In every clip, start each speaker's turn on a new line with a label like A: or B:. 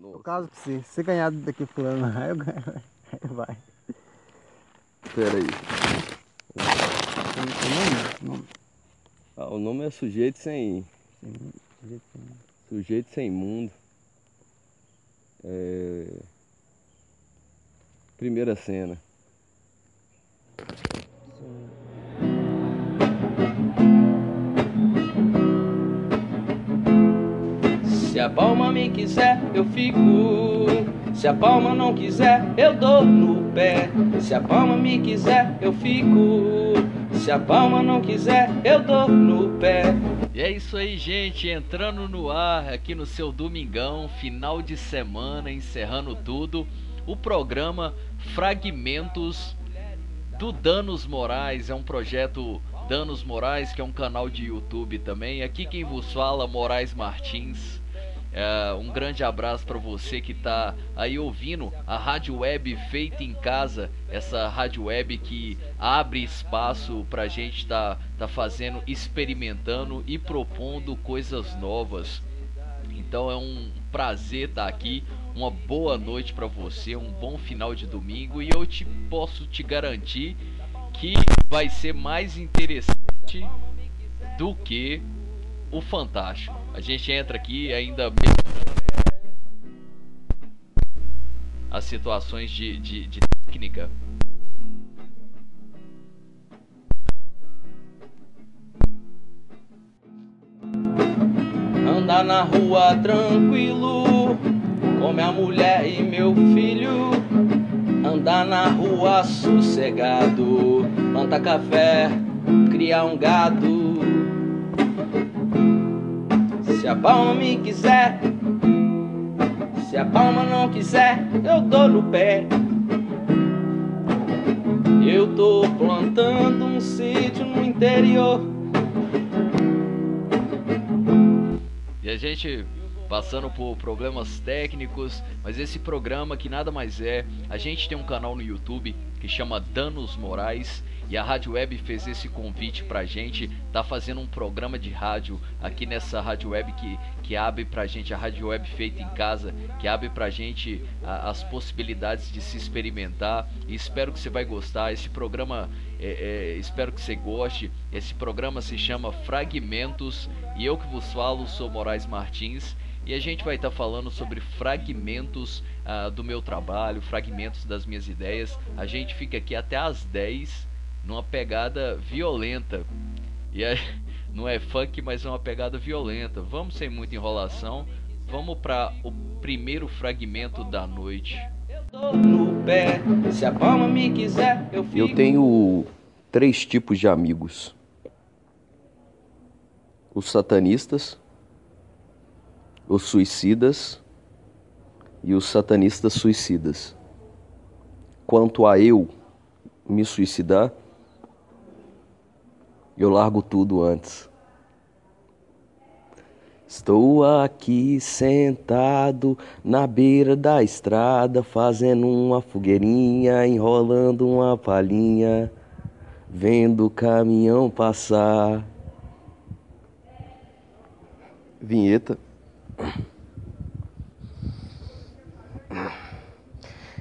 A: Por causa pra você. Se você ganhar daqui fulano, aí eu ganho. Aí vai.
B: Pera aí.
A: O nome? O nome?
B: Ah, o nome é sujeito sem.
A: Sujeito sem-
B: Sujeito sem mundo. É... Primeira cena.
C: Se a palma me quiser, eu fico. Se a palma não quiser, eu dou no pé. Se a palma me quiser, eu fico. Se a palma não quiser, eu dou no pé.
D: E é isso aí, gente. Entrando no ar aqui no seu domingão, final de semana, encerrando tudo. O programa Fragmentos do Danos Morais. É um projeto Danos Morais, que é um canal de YouTube também. Aqui quem vos fala, Moraes Martins. É, um grande abraço para você que tá aí ouvindo a rádio web feita em casa, essa rádio web que abre espaço pra gente tá, tá fazendo, experimentando e propondo coisas novas. Então é um prazer estar aqui. Uma boa noite para você, um bom final de domingo e eu te posso te garantir que vai ser mais interessante do que o Fantástico. A gente entra aqui ainda as situações de, de, de técnica.
C: Andar na rua tranquilo, com minha mulher e meu filho. Andar na rua sossegado, plantar café, criar um gado. Se a palma me quiser, se a palma não quiser, eu dou no pé. Eu tô plantando um sítio no interior.
D: E a gente passando por problemas técnicos, mas esse programa que nada mais é, a gente tem um canal no YouTube que chama Danos Morais e a Rádio Web fez esse convite pra gente, tá fazendo um programa de rádio aqui nessa Rádio Web que, que abre pra gente a Rádio Web feita em casa, que abre pra gente a- as possibilidades de se experimentar e espero que você vai gostar. Esse programa, é, é, espero que você goste. Esse programa se chama Fragmentos e eu que vos falo sou Moraes Martins e a gente vai estar falando sobre fragmentos ah, do meu trabalho, fragmentos das minhas ideias. A gente fica aqui até às 10 numa pegada violenta. E é, não é funk, mas é uma pegada violenta. Vamos sem muita enrolação. Vamos para o primeiro fragmento da noite.
C: Dou no pé, se a palma me quiser, eu fico.
B: Eu tenho três tipos de amigos: os satanistas, os suicidas e os satanistas suicidas. Quanto a eu me suicidar, eu largo tudo antes. Estou aqui sentado na beira da estrada, fazendo uma fogueirinha, enrolando uma palhinha, vendo o caminhão passar. Vinheta.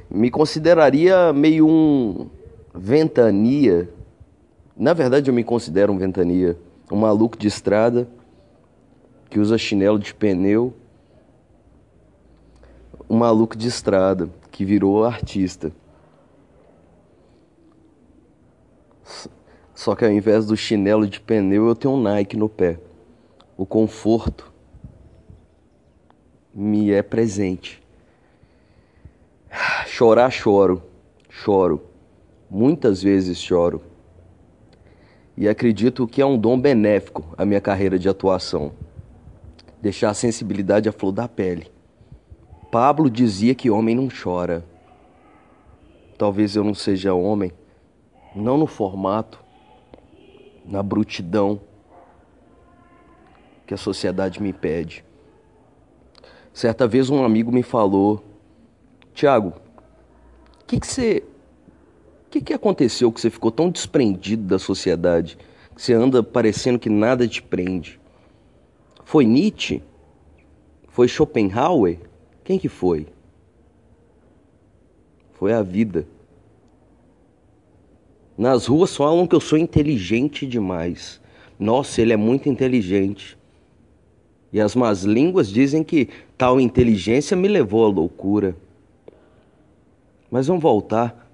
B: Me consideraria meio um ventania. Na verdade, eu me considero um ventania, um maluco de estrada que usa chinelo de pneu, um maluco de estrada que virou artista. Só que ao invés do chinelo de pneu, eu tenho um Nike no pé. O conforto me é presente. Chorar, choro. Choro. Muitas vezes choro. E acredito que é um dom benéfico a minha carreira de atuação deixar a sensibilidade à flor da pele. Pablo dizia que homem não chora. Talvez eu não seja homem, não no formato, na brutidão que a sociedade me pede. Certa vez um amigo me falou: Tiago, o que, você. O que, que aconteceu que você ficou tão desprendido da sociedade? Que você anda parecendo que nada te prende? Foi Nietzsche? Foi Schopenhauer Quem que foi? Foi a vida. Nas ruas falam que eu sou inteligente demais. Nossa, ele é muito inteligente. E as más línguas dizem que tal inteligência me levou à loucura. Mas vamos voltar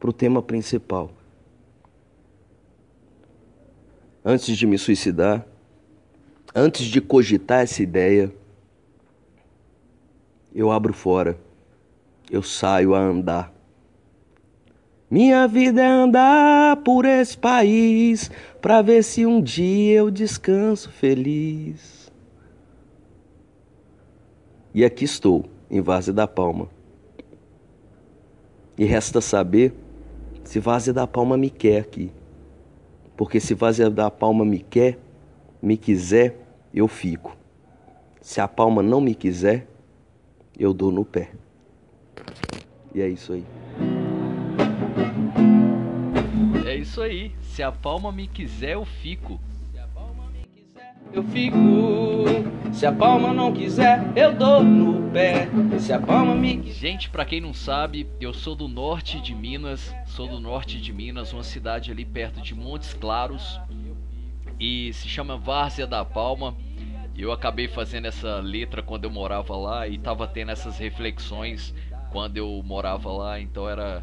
B: para o tema principal. Antes de me suicidar, antes de cogitar essa ideia, eu abro fora, eu saio a andar. Minha vida é andar por esse país para ver se um dia eu descanso feliz. E aqui estou, em Várzea da Palma. E resta saber se Várzea da Palma me quer aqui. Porque se Várzea da Palma me quer, me quiser, eu fico. Se a Palma não me quiser, eu dou no pé. E é isso aí.
D: É isso aí. Se a palma me quiser, eu fico.
C: Eu fico. Se a palma não quiser, eu dou no pé. Se a palma me.
D: Gente, pra quem não sabe, eu sou do norte de Minas. Sou do norte de Minas, uma cidade ali perto de Montes Claros. E se chama Várzea da Palma. Eu acabei fazendo essa letra quando eu morava lá e tava tendo essas reflexões quando eu morava lá, então era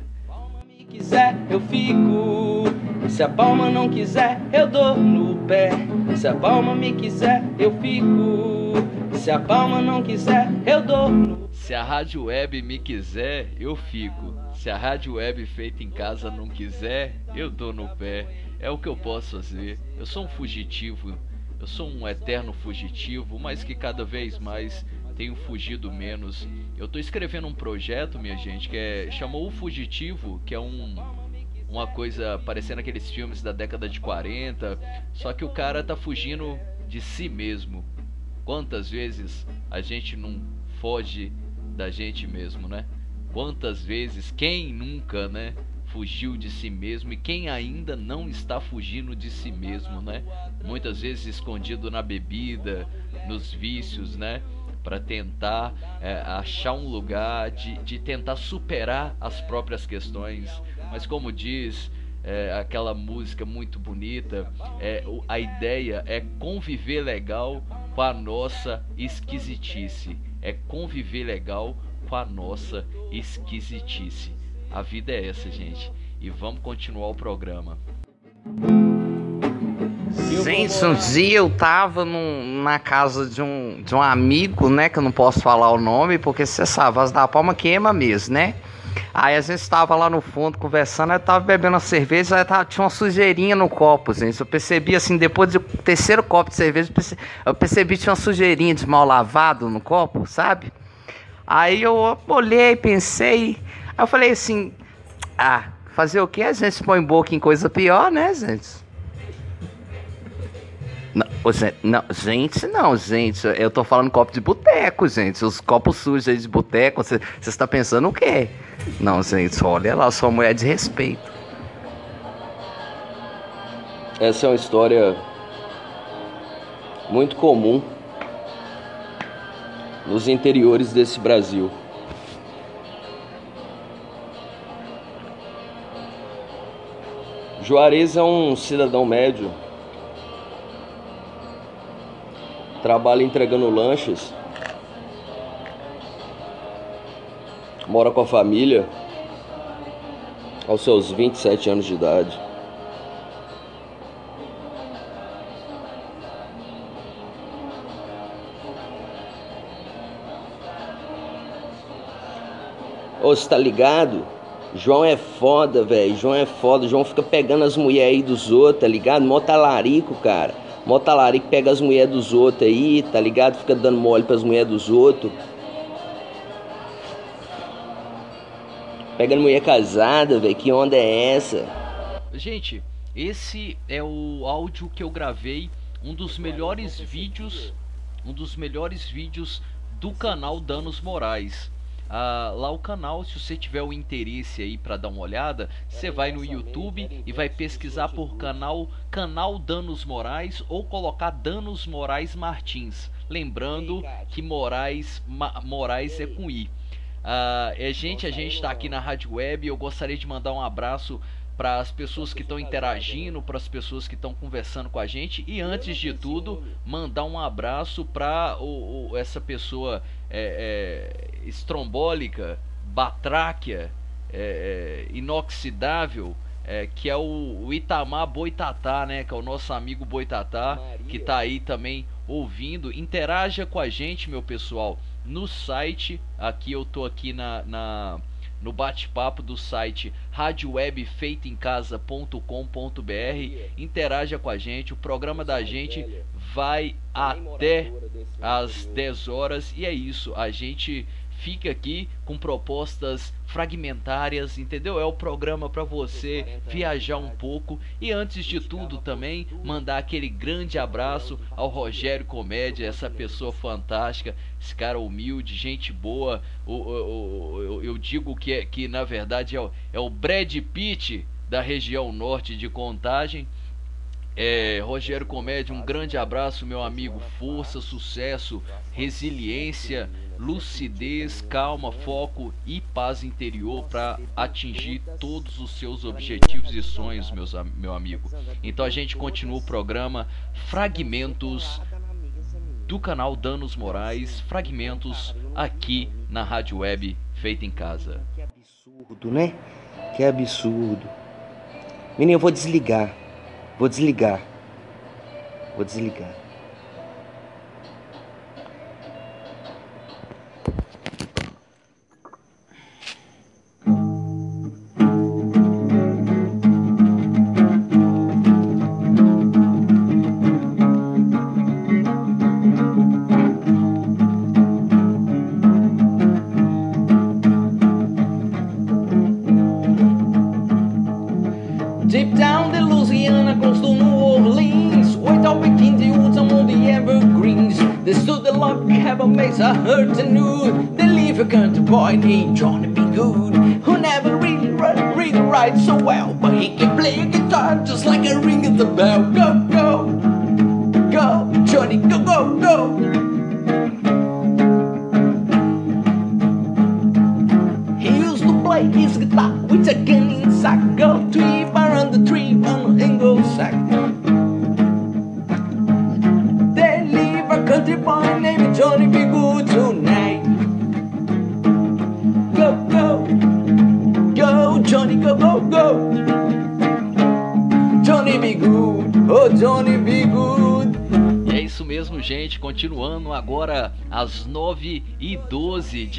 C: quiser, eu fico. Se a palma não quiser, eu dou no pé. Se a palma me quiser, eu fico. Se a palma não quiser, eu dou no
D: Se a rádio web me quiser, eu fico. Se a rádio web feita em casa não quiser, eu dou no pé. É o que eu posso fazer. Eu sou um fugitivo eu sou um eterno fugitivo, mas que cada vez mais tenho fugido menos. Eu tô escrevendo um projeto, minha gente, que é chamou o Fugitivo, que é um uma coisa parecendo aqueles filmes da década de 40, só que o cara tá fugindo de si mesmo. Quantas vezes a gente não foge da gente mesmo, né? Quantas vezes, quem nunca, né? Fugiu de si mesmo e quem ainda não está fugindo de si mesmo, né? Muitas vezes escondido na bebida, nos vícios, né? Para tentar é, achar um lugar de, de tentar superar as próprias questões. Mas como diz é, aquela música muito bonita, é, a ideia é conviver legal com a nossa esquisitice. É conviver legal com a nossa esquisitice. A vida é essa, gente. E vamos continuar o programa.
E: Gente, um dia eu tava num, na casa de um, de um amigo, né? Que eu não posso falar o nome, porque você sabe, as da palma queima mesmo, né? Aí a gente estava lá no fundo conversando, eu tava bebendo uma cerveja, aí tava, tinha uma sujeirinha no copo, gente. Eu percebi assim, depois do terceiro copo de cerveja, eu percebi que tinha uma sujeirinha de mal lavado no copo, sabe? Aí eu olhei, pensei, Aí eu falei assim: ah, fazer o que? A gente põe boca em coisa pior, né, gente? Não, não, gente, não, gente. Eu tô falando copo de boteco, gente. Os copos sujos aí de boteco. Você está pensando o quê? Não, gente, olha lá, sua mulher de respeito.
B: Essa é uma história muito comum nos interiores desse Brasil. Juarez é um cidadão médio. Trabalha entregando lanches. Mora com a família. Aos seus 27 anos de idade. Ô, você tá ligado? João é foda, velho. João é foda. João fica pegando as mulheres aí dos outros, tá ligado? Mó talarico, cara. Mó talarico pega as mulheres dos outros aí, tá ligado? Fica dando mole pras mulheres dos outros. Pegando mulher casada, velho. Que onda é essa?
D: Gente, esse é o áudio que eu gravei. Um dos melhores vídeos. Um dos melhores vídeos do canal Danos Morais. Ah, lá o canal, se você tiver o interesse aí para dar uma olhada, você vai no YouTube e vai pesquisar por canal canal Danos Morais ou colocar Danos Morais Martins. Lembrando que Moraes, Ma, Moraes é com I. Uh, é, gente, a gente está aqui na Rádio Web. Eu gostaria de mandar um abraço para as pessoas que estão interagindo, para as pessoas que estão conversando com a gente e antes de tudo mandar um abraço para essa pessoa é, é, estrombólica, batráquia, é, é inoxidável, é, que é o, o, Itamar Boitatá, né? Que é o nosso amigo Boitatá, que está aí também ouvindo. Interaja com a gente, meu pessoal, no site. Aqui eu tô aqui na, na no bate-papo do site radiowebfeitaemcasa.com.br. Interaja com a gente, o programa da gente vai até às 10 horas e é isso. A gente fica aqui com propostas fragmentárias, entendeu? É o programa para você viajar um pouco e antes de tudo também mandar aquele grande abraço ao Rogério Comédia, essa pessoa fantástica, esse cara humilde, gente boa. O, eu digo que, é, que na verdade é o, é o Brad Pitt da região norte de Contagem. É, Rogério Comédia, um grande abraço, meu amigo. Força, sucesso, resiliência lucidez, calma, foco e paz interior para atingir todos os seus objetivos e sonhos, meus, meu amigo. Então a gente continua o programa Fragmentos do canal Danos Morais, fragmentos aqui na Rádio Web Feita em Casa.
E: Que absurdo, né? Que absurdo. Menino, eu vou desligar. Vou desligar. Vou desligar.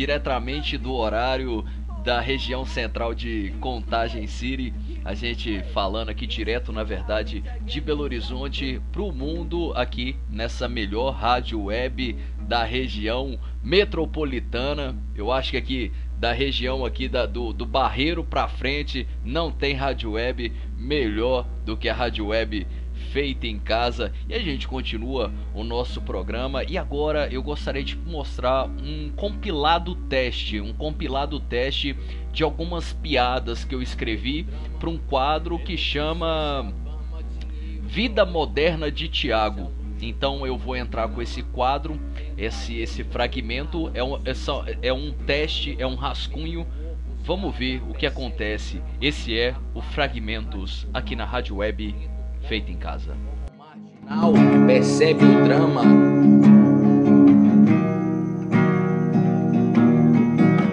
D: Diretamente do horário da região central de Contagem City. A gente falando aqui direto, na verdade, de Belo Horizonte para o mundo, aqui nessa melhor rádio web da região metropolitana. Eu acho que aqui da região aqui da, do, do Barreiro para frente não tem rádio web melhor do que a rádio web feita em casa e a gente continua o nosso programa e agora eu gostaria de mostrar um compilado teste, um compilado teste de algumas piadas que eu escrevi para um quadro que chama Vida Moderna de Tiago. Então eu vou entrar com esse quadro, esse esse fragmento é um, é, só, é um teste, é um rascunho. Vamos ver o que acontece. Esse é o Fragmentos aqui na Rádio Web feita em casa.
C: Marginal percebe o drama.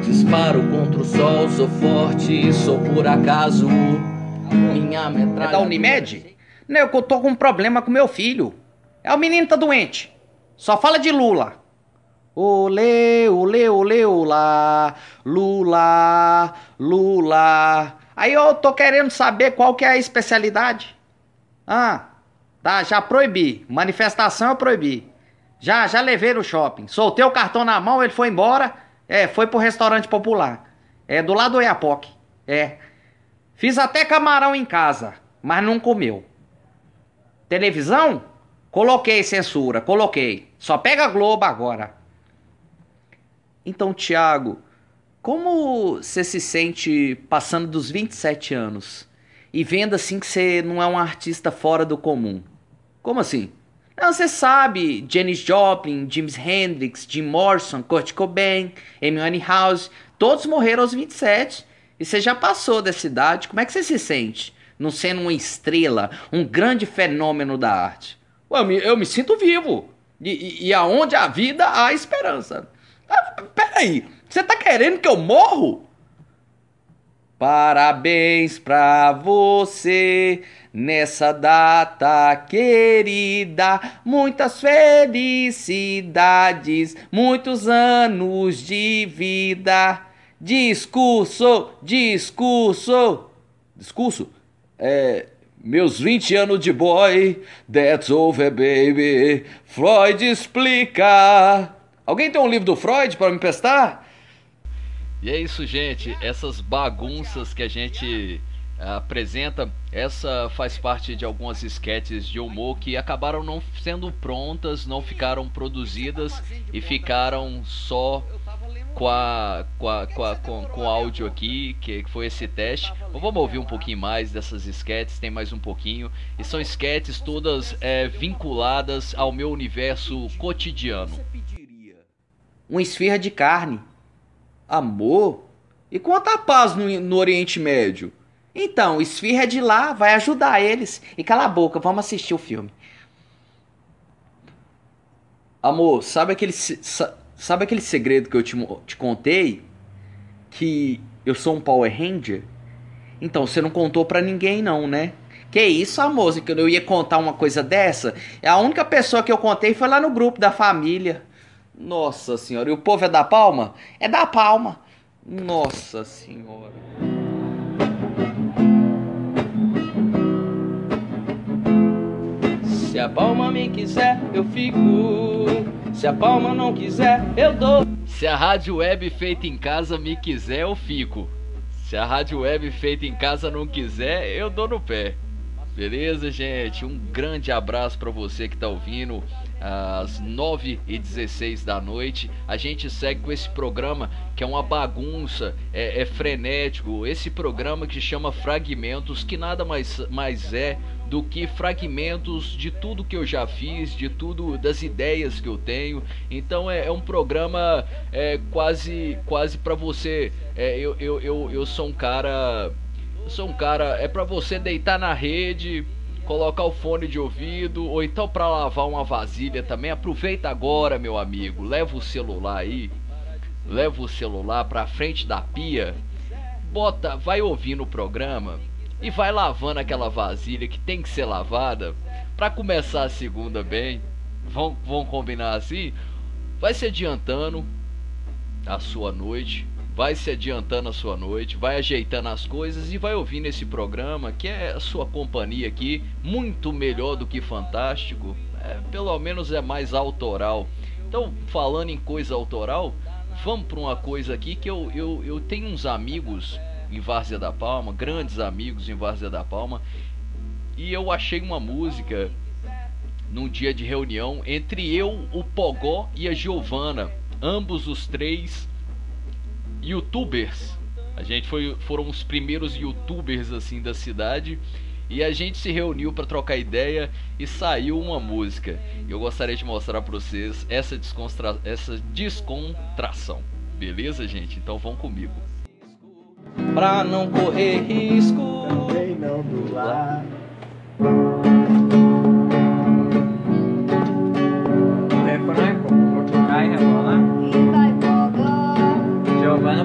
C: Disparo contra o sol, sou forte, sou por acaso. Minha metralha.
E: É da Unimed? Não, eu tô com um problema com meu filho. É o menino tá doente. Só fala de Lula. Olê, olê, olê, olá. Lula, Lula. Aí eu tô querendo saber qual que é a especialidade. Ah, tá, já proibi. Manifestação eu proibi. Já, já levei no shopping. Soltei o cartão na mão, ele foi embora. É, foi pro restaurante popular. É, do lado do Iapoc. É. Fiz até camarão em casa, mas não comeu. Televisão? Coloquei censura, coloquei. Só pega Globo agora. Então, Tiago, como você se sente passando dos 27 anos e vendo assim que você não é um artista fora do comum? Como assim? Não, você sabe, Janis Joplin, James Hendrix, Jim Morrison, Kurt Cobain, Amy Winehouse, todos morreram aos 27. E você já passou dessa idade, como é que você se sente? Não sendo uma estrela, um grande fenômeno da arte. Ué, eu, me, eu me sinto vivo. E, e, e aonde há vida, há esperança. Ah, peraí, você tá querendo que eu morro? Parabéns pra você nessa data querida. Muitas felicidades, muitos anos de vida. Discurso, discurso. Discurso? É. Meus 20 anos de boy, that's over, baby. Freud explica. Alguém tem um livro do Freud para me prestar?
D: E é isso, gente. Essas bagunças que a gente eh, apresenta, essa faz parte de algumas esquetes de humor que acabaram não sendo prontas, não ficaram produzidas e ficaram só com, a, com, a, com, a, com, com áudio aqui, que foi esse teste. Vamos ouvir um pouquinho mais dessas esquetes, tem mais um pouquinho. E são esquetes todas é, vinculadas ao meu universo cotidiano.
E: Uma esfirra de carne Amor? E quanto a paz no, no Oriente Médio? Então, esfirra é de lá, vai ajudar eles. E cala a boca, vamos assistir o filme. Amor, sabe aquele, sabe aquele segredo que eu te, te contei? Que eu sou um Power Ranger? Então, você não contou pra ninguém não, né? Que isso, amor, que eu ia contar uma coisa dessa? A única pessoa que eu contei foi lá no grupo da família. Nossa senhora. E o povo é da palma? É da palma. Nossa senhora.
C: Se a palma me quiser, eu fico. Se a palma não quiser, eu dou.
D: Se a rádio web feita em casa me quiser, eu fico. Se a rádio web feita em casa não quiser, eu dou no pé. Beleza, gente? Um grande abraço para você que tá ouvindo às 9h16 da noite. A gente segue com esse programa que é uma bagunça, é, é, frenético. Esse programa que chama Fragmentos, que nada mais, mais é do que fragmentos de tudo que eu já fiz, de tudo das ideias que eu tenho. Então é, é um programa é, quase quase para você. É, eu, eu, eu, eu sou um cara. Eu sou um cara. É para você deitar na rede colocar o fone de ouvido ou então para lavar uma vasilha também. Aproveita agora, meu amigo. Leva o celular aí. Leva o celular para frente da pia. Bota, vai ouvindo o programa e vai lavando aquela vasilha que tem que ser lavada para começar a segunda bem. Vão, vão combinar assim? Vai se adiantando a sua noite vai se adiantando a sua noite, vai ajeitando as coisas e vai ouvindo esse programa que é a sua companhia aqui, muito melhor do que fantástico, é, pelo menos é mais autoral. Então, falando em coisa autoral, vamos para uma coisa aqui que eu, eu, eu tenho uns amigos em Várzea da Palma, grandes amigos em Várzea da Palma, e eu achei uma música num dia de reunião entre eu, o Pogó e a Giovana, ambos os três youtubers. A gente foi, foram os primeiros youtubers assim da cidade e a gente se reuniu para trocar ideia e saiu uma música. Eu gostaria de mostrar para vocês essa, descontra... essa descontração. Beleza, gente? Então vão comigo.
C: Pra não correr risco,
A: também não do lar.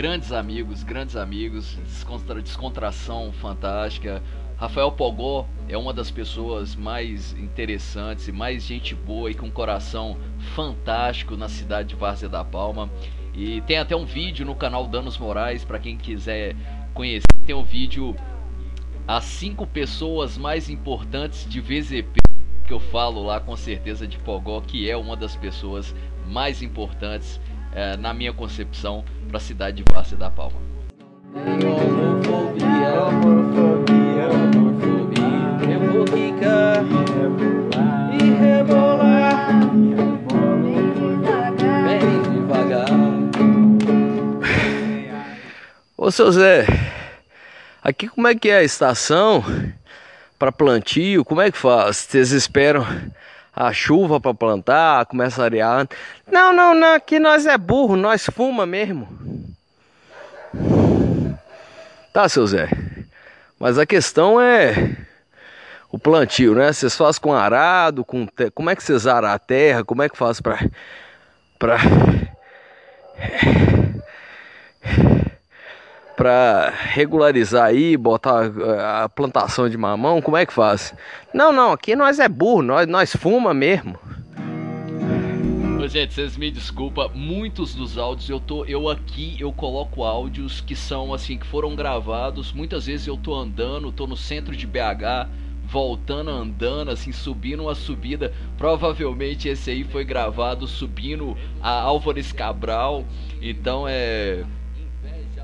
D: grandes amigos, grandes amigos, descontra, descontração fantástica. Rafael Pogó é uma das pessoas mais interessantes e mais gente boa e com um coração fantástico na cidade de Várzea da Palma. E tem até um vídeo no canal Danos Morais para quem quiser conhecer. Tem um vídeo as cinco pessoas mais importantes de VZP que eu falo lá com certeza de Pogó, que é uma das pessoas mais importantes é, na minha concepção para a cidade de Várzea da Palma.
C: Homofobia, homofobia, homofobia. Eu vou quicar e rebolar
F: Bem devagar.
C: bem devagar.
B: Ô seu Zé, aqui como é que é a estação para plantio? Como é que faz? Vocês esperam a chuva para plantar, começa a arear? Não, não, não, aqui nós é burro, nós fuma mesmo. Tá, seu Zé. Mas a questão é o plantio, né? Vocês fazem com arado, com te... como é que vocês aram a terra? Como é que faz para para para regularizar aí, botar eh, a plantação de mamão, como é que faz? Não, não, aqui nós é burro, nós nós fuma mesmo.
D: Gente, vocês me desculpa, muitos dos áudios eu tô eu aqui eu coloco áudios que são assim que foram gravados, muitas vezes eu tô andando, tô no centro de BH, voltando andando assim, subindo uma subida, provavelmente esse aí foi gravado subindo a Álvares Cabral. Então é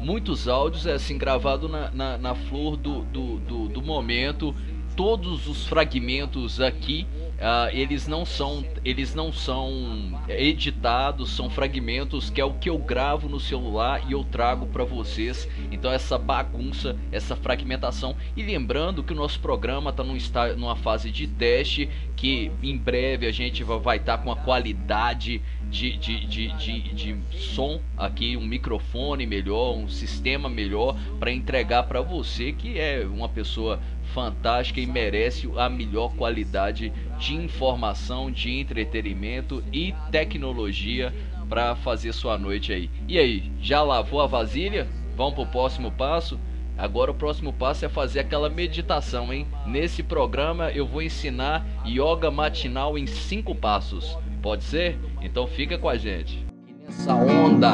D: muitos áudios é assim gravado na, na, na flor do, do, do, do momento. Todos os fragmentos aqui ah, eles não são eles não são editados são fragmentos que é o que eu gravo no celular e eu trago para vocês. Então essa bagunça essa fragmentação. E lembrando que o nosso programa está num está numa fase de teste que em breve a gente vai estar com a qualidade de, de, de, de, de som aqui, um microfone melhor, um sistema melhor para entregar para você que é uma pessoa fantástica e merece a melhor qualidade de informação, de entretenimento e tecnologia para fazer sua noite aí. E aí, já lavou a vasilha? Vamos pro próximo passo? Agora o próximo passo é fazer aquela meditação, hein? Nesse programa eu vou ensinar yoga matinal em cinco passos. Pode ser? Então fica com a gente.
C: Nessa onda,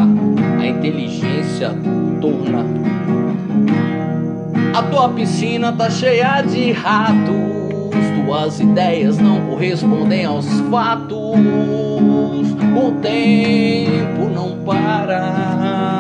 C: a inteligência torna. A tua piscina tá cheia de ratos. Tuas ideias não correspondem aos fatos. O tempo não para.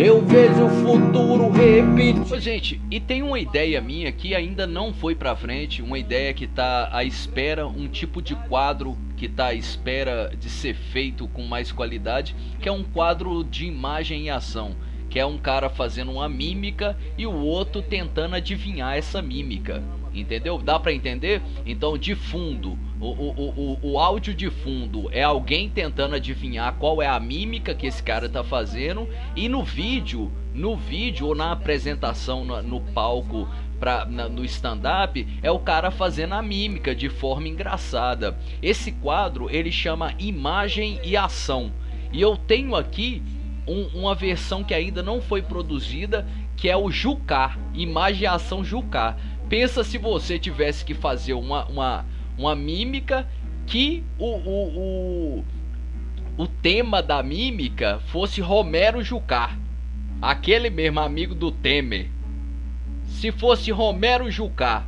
C: Eu vejo o futuro repetir.
D: Gente, e tem uma ideia minha que ainda não foi pra frente, uma ideia que tá à espera, um tipo de quadro que tá à espera de ser feito com mais qualidade, que é um quadro de imagem e ação, que é um cara fazendo uma mímica e o outro tentando adivinhar essa mímica. Entendeu? Dá pra entender? Então, de fundo, o, o, o, o áudio de fundo é alguém tentando adivinhar qual é a mímica que esse cara tá fazendo, e no vídeo, no vídeo ou na apresentação no, no palco pra, na, no stand-up é o cara fazendo a mímica de forma engraçada. Esse quadro ele chama Imagem e Ação. E eu tenho aqui um, uma versão que ainda não foi produzida, que é o Jucar, Imagem e Ação Jucar. Pensa se você tivesse que fazer uma, uma, uma mímica que o, o, o, o tema da mímica fosse Romero Jucar. Aquele mesmo amigo do Temer. Se fosse Romero Jucá,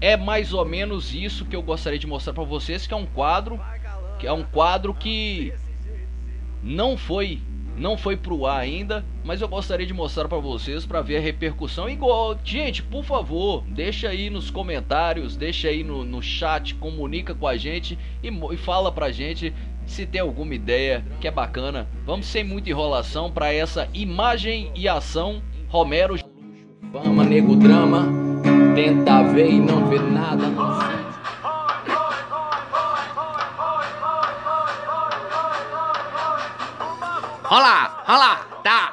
D: é mais ou menos isso que eu gostaria de mostrar para vocês, que é um quadro, que é um quadro que não foi não foi pro ar ainda, mas eu gostaria de mostrar para vocês para ver a repercussão. Igual, gente, por favor, deixa aí nos comentários, deixa aí no, no chat, comunica com a gente e, e fala pra gente se tem alguma ideia que é bacana. Vamos sem muita enrolação para essa imagem e ação Romero
C: Fama, nego, drama. Tenta ver e não vê nada. Não sente.
E: Olha lá, olha lá, tá,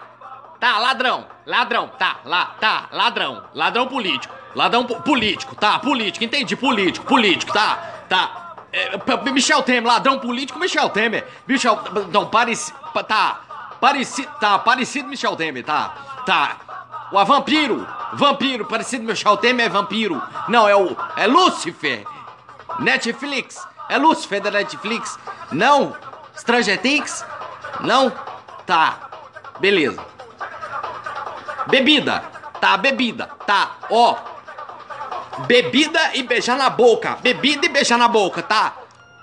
E: tá, ladrão, ladrão, tá, lá, tá, ladrão, ladrão político, ladrão po- político, tá, político, entendi, político, político, tá, tá.
G: é, Michel Temer, ladrão político Michel Temer. Michel. Não, parecido. Tá. Parecido. Tá, parecido Michel Temer, tá. Tá. O vampiro. Vampiro, parecido Michel Temer é vampiro. Não, é o. É Lúcifer. Netflix. É Lúcifer da Netflix. Não. Stranger Things? Não? Tá. Beleza. Bebida. Tá, bebida. Tá. Ó. Bebida e beijar na boca. Bebida e beijar na boca, tá?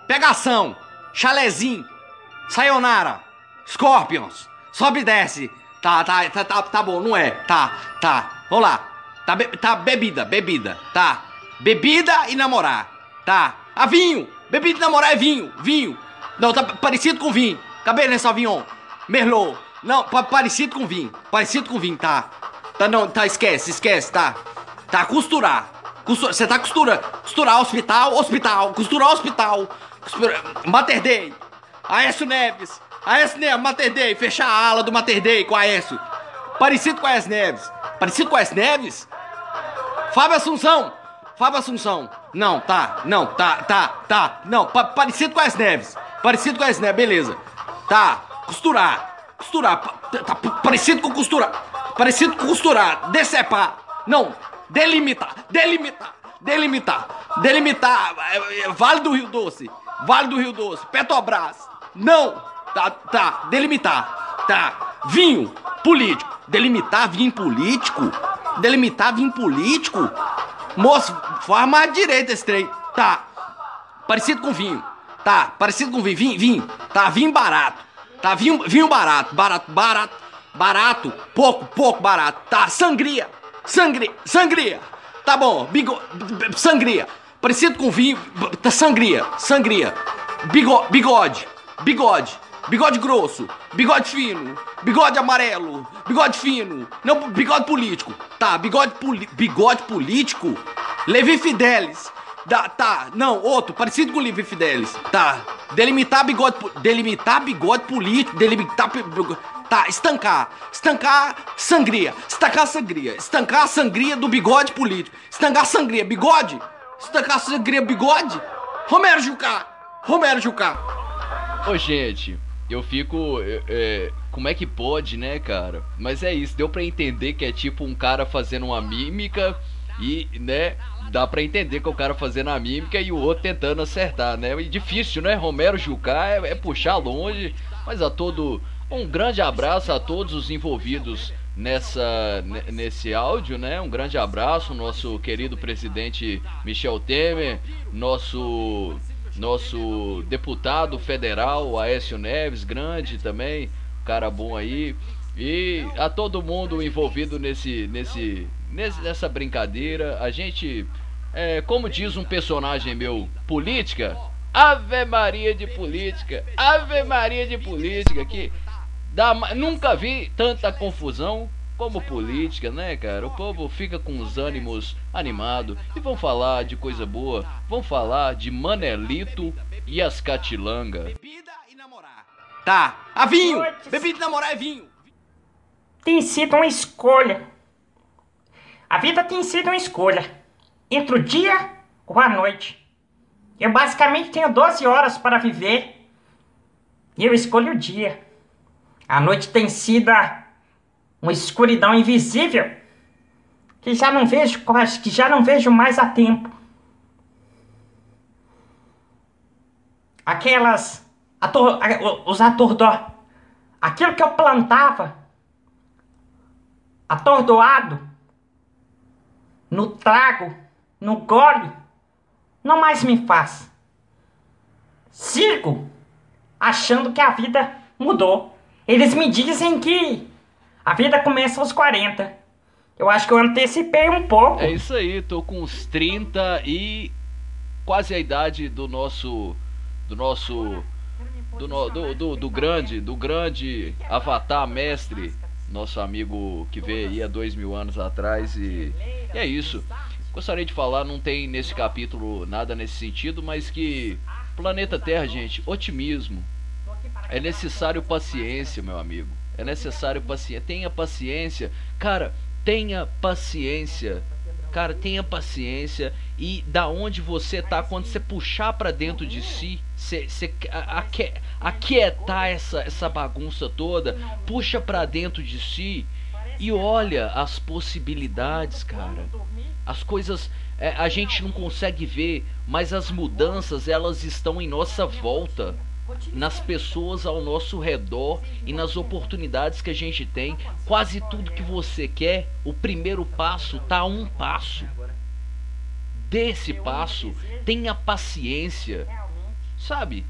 G: Pegação. Chalezinho. Sayonara. Scorpions. Sobe e desce. Tá, tá, tá, tá, tá bom, não é? Tá, tá. Vamos lá. Tá, be- tá bebida, bebida. Tá. Bebida e namorar. Tá. Ah, vinho. Bebida e namorar é vinho. Vinho. Não, tá parecido com vinho. Cabernet Sauvignon. Merlot. Não, pa- parecido com vinho. Parecido com vinho, tá. Tá, não, tá, esquece, esquece, tá. Tá, costurar. Costu- Você tá costura. Costurar hospital, hospital. Costurar hospital. Costura, Mater Dei. Aécio Neves. Aécio Neves, Mater Dei. Fechar a ala do Mater Dei com Aécio. Parecido com Aécio Neves. Parecido com Aécio Neves? Fábio Assunção. Fábio Assunção. Não, tá. Não, tá, tá, tá. Não, pa- parecido com Aécio Neves. Parecido com Aécio Neves, beleza. Tá. Costurar. Costurar. Tá, pa- parecido com costurar. Parecido com costurar. Decepar. Não. Delimitar. Delimitar. Delimitar. Delimitar. É, é, Vale do Rio Doce. Vale do Rio Doce. Petrobras. Não. Tá, tá. Delimitar. Tá. Vinho. Político. Delimitar vinho político? Delimitar vinho político? Moço, faz mais direito esse trem. Tá. Parecido com vinho. Tá, parecido com vinho. Vinho, vinho. Tá, vinho barato. Tá, vinho, vinho barato. Barato, barato. Barato. Pouco, pouco barato. Tá, sangria. Sangria. Sangria. Tá bom. Bigo, sangria. Parecido com vinho. Tá, sangria. Sangria. Bigo, bigode. Bigode. Bigode grosso. Bigode fino. Bigode amarelo. Bigode fino. Não, bigode político. Tá, bigode, poli, bigode político. Levi Fidelis. Da, tá, não, outro, parecido com o Levi Fidelis. Tá, delimitar bigode, delimitar bigode político, delimitar, tá, estancar, estancar sangria, estancar sangria, estancar sangria do bigode político, estancar sangria, bigode, estancar sangria, bigode, Romero Jucá, Romero Jucá.
D: Ô, gente, eu fico. é, é, como é que pode, né, cara? Mas é isso, deu pra entender que é tipo um cara fazendo uma mímica e, né, dá pra entender que o cara fazendo a mímica e o outro tentando acertar, né? E difícil, né? Romero Jucá é, é puxar longe, mas a todo. Um grande abraço a todos os envolvidos nessa ne- nesse áudio, né? Um grande abraço, nosso querido presidente Michel Temer, nosso nosso deputado federal Aécio Neves, grande também, cara bom aí, e a todo mundo envolvido nesse nesse, nesse nessa brincadeira. A gente, é, como diz um personagem meu, política, Ave Maria de política, Ave Maria de política que dá, nunca vi tanta confusão como política, né, cara? O povo fica com os ânimos animados e vão falar de coisa boa, vão falar de Manelito e as Catilanga.
G: Bebida e namorar. Tá, a vinho, bebida e namorar é vinho.
H: Tem sido uma escolha. A vida tem sido uma escolha. Entre o dia ou a noite. Eu basicamente tenho 12 horas para viver. E eu escolho o dia. A noite tem sido a- uma escuridão invisível. Que já não vejo quase, que já não vejo mais há tempo. Aquelas. ator- a- os atordó. Aquilo que eu plantava atordoado, no trago, no gole, não mais me faz. Sigo achando que a vida mudou. Eles me dizem que a vida começa aos 40. Eu acho que eu antecipei um pouco.
D: É isso aí, tô com uns 30 e quase a idade do nosso do nosso do, no- do, do, do grande, do grande avatar mestre, nosso amigo que veio aí há dois mil anos atrás e, e é isso. Gostaria de falar, não tem nesse capítulo nada nesse sentido, mas que planeta Terra, gente, otimismo. É necessário paciência, meu amigo. É necessário paciência. Tenha paciência. Cara, tenha paciência. Cara, tenha paciência e da onde você tá, quando você puxar para dentro de si, você, aquietar essa, essa bagunça toda, puxa para dentro de si e olha as possibilidades, cara. As coisas é, a gente não consegue ver, mas as mudanças elas estão em nossa volta nas pessoas ao nosso redor e nas oportunidades que a gente tem. Quase tudo que você quer, o primeiro passo tá a um passo. Desse passo, tenha paciência. Sabe?